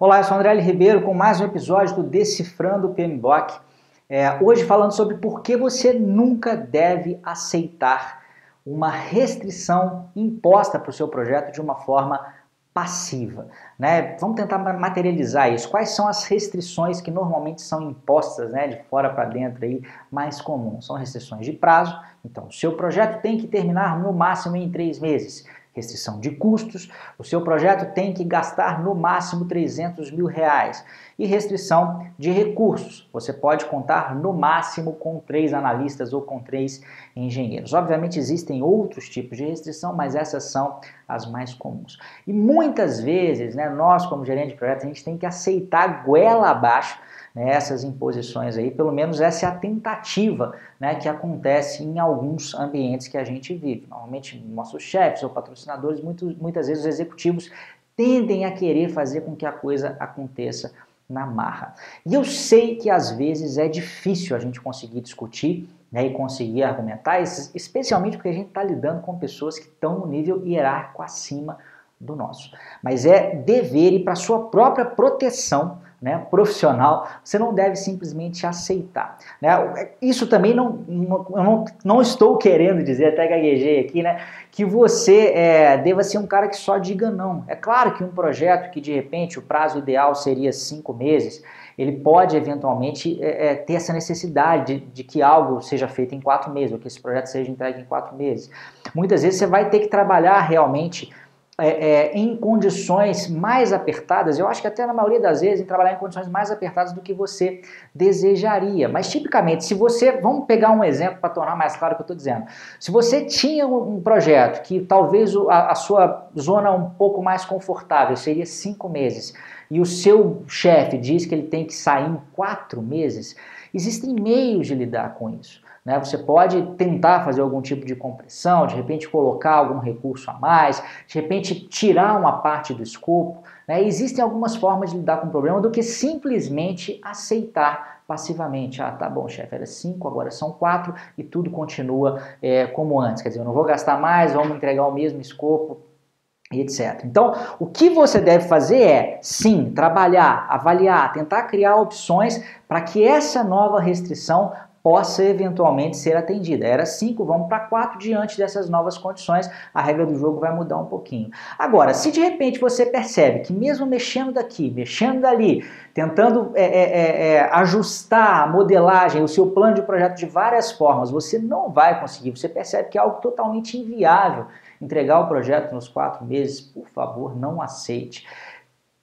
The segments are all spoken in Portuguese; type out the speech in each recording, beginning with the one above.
Olá, eu sou André L. Ribeiro com mais um episódio do Decifrando o PMBOK. É, hoje falando sobre por que você nunca deve aceitar uma restrição imposta para o seu projeto de uma forma passiva. Né? Vamos tentar materializar isso. Quais são as restrições que normalmente são impostas né, de fora para dentro aí, mais comuns? São restrições de prazo. Então, o seu projeto tem que terminar no máximo em três meses restrição de custos, o seu projeto tem que gastar no máximo 300 mil reais. E restrição de recursos, você pode contar no máximo com três analistas ou com três engenheiros. Obviamente existem outros tipos de restrição, mas essas são as mais comuns. E muitas vezes, né, nós como gerente de projeto, a gente tem que aceitar goela abaixo né, essas imposições aí, pelo menos essa é a tentativa né, que acontece em alguns ambientes que a gente vive. Normalmente, nossos chefes ou patrocinadores, muito, muitas vezes os executivos tendem a querer fazer com que a coisa aconteça na marra. E eu sei que às vezes é difícil a gente conseguir discutir né, e conseguir argumentar, especialmente porque a gente está lidando com pessoas que estão no nível hierárquico acima do nosso. Mas é dever e para sua própria proteção né, profissional, você não deve simplesmente aceitar. Né? Isso também não, não, eu não, não estou querendo dizer, até gaguejei aqui, né, que você é, deva ser um cara que só diga não. É claro que um projeto que de repente o prazo ideal seria cinco meses, ele pode eventualmente é, é, ter essa necessidade de, de, que algo seja feito em quatro meses, ou que esse projeto seja entregue em quatro meses. Muitas vezes você vai ter que trabalhar realmente é, é, em condições mais apertadas, eu acho que até na maioria das vezes, em trabalhar em condições mais apertadas do que você desejaria. Mas tipicamente, se você, vamos pegar um exemplo para tornar mais claro o que eu estou dizendo. Se você tinha um projeto que talvez a, a sua zona um pouco mais confortável seria cinco meses, e o seu chefe diz que ele tem que sair em quatro meses, existem meios de lidar com isso. Né? Você pode tentar fazer algum tipo de compressão, de repente colocar algum recurso a mais, de repente tirar uma parte do escopo. Né? Existem algumas formas de lidar com o problema do que simplesmente aceitar passivamente. Ah, tá bom, chefe, era cinco, agora são quatro e tudo continua é, como antes. Quer dizer, eu não vou gastar mais, vamos entregar o mesmo escopo, e etc. Então, o que você deve fazer é, sim, trabalhar, avaliar, tentar criar opções para que essa nova restrição possa eventualmente ser atendida. Era 5, vamos para 4 diante dessas novas condições, a regra do jogo vai mudar um pouquinho. Agora, se de repente você percebe que mesmo mexendo daqui, mexendo dali, tentando é, é, é, é, ajustar a modelagem, o seu plano de projeto de várias formas, você não vai conseguir, você percebe que é algo totalmente inviável entregar o projeto nos quatro meses, por favor, não aceite.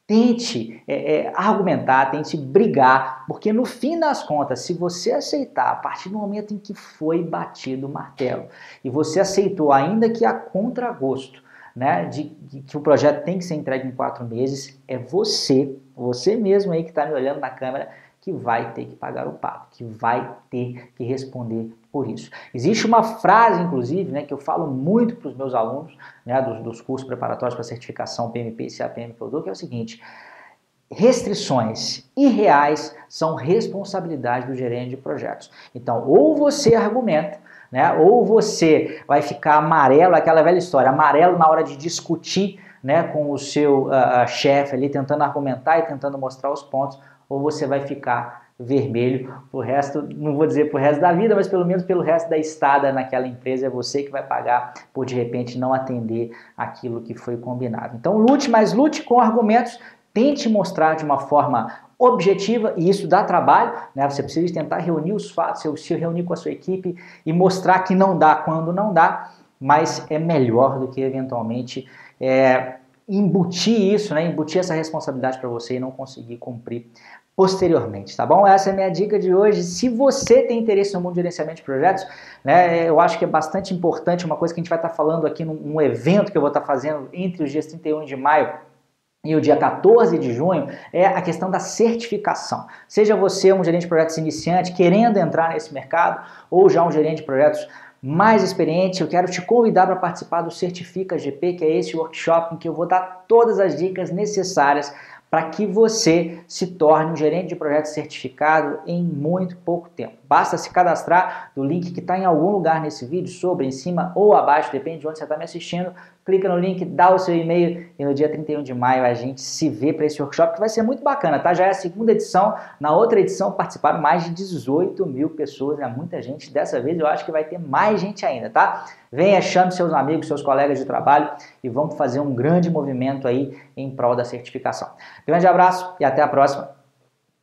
Tente é, é, argumentar, tente brigar, porque no fim das contas, se você aceitar a partir do momento em que foi batido o martelo e você aceitou, ainda que a contragosto, né, de, de, que o projeto tem que ser entregue em quatro meses, é você, você mesmo aí que está me olhando na câmera, que vai ter que pagar o pato, que vai ter que responder por isso. Existe uma frase, inclusive, né, que eu falo muito para os meus alunos né, dos, dos cursos preparatórios para certificação PMP e CAPM dou, que é o seguinte: restrições irreais são responsabilidade do gerente de projetos. Então, ou você argumenta, né, ou você vai ficar amarelo, aquela velha história, amarelo na hora de discutir né, com o seu uh, chefe ali, tentando argumentar e tentando mostrar os pontos, ou você vai ficar vermelho pro resto, não vou dizer pro resto da vida, mas pelo menos pelo resto da estada naquela empresa, é você que vai pagar por de repente não atender aquilo que foi combinado. Então lute, mas lute com argumentos, tente mostrar de uma forma objetiva e isso dá trabalho, né? Você precisa tentar reunir os fatos, se reunir com a sua equipe e mostrar que não dá quando não dá, mas é melhor do que eventualmente é, embutir isso, né? embutir essa responsabilidade para você e não conseguir cumprir posteriormente, tá bom? Essa é a minha dica de hoje. Se você tem interesse no mundo de gerenciamento de projetos, né, eu acho que é bastante importante, uma coisa que a gente vai estar falando aqui num, num evento que eu vou estar fazendo entre os dias 31 de maio e o dia 14 de junho é a questão da certificação. Seja você um gerente de projetos iniciante querendo entrar nesse mercado ou já um gerente de projetos mais experiente, eu quero te convidar para participar do Certifica GP, que é esse workshop em que eu vou dar todas as dicas necessárias para que você se torne um gerente de projeto certificado em muito pouco tempo. Basta se cadastrar do link que está em algum lugar nesse vídeo, sobre, em cima ou abaixo, depende de onde você está me assistindo. Clica no link, dá o seu e-mail e no dia 31 de maio a gente se vê para esse workshop que vai ser muito bacana, tá? Já é a segunda edição, na outra edição participaram mais de 18 mil pessoas, é muita gente. Dessa vez eu acho que vai ter mais gente ainda, tá? Venha, chame seus amigos, seus colegas de trabalho e vamos fazer um grande movimento aí em prol da certificação. Grande abraço e até a próxima.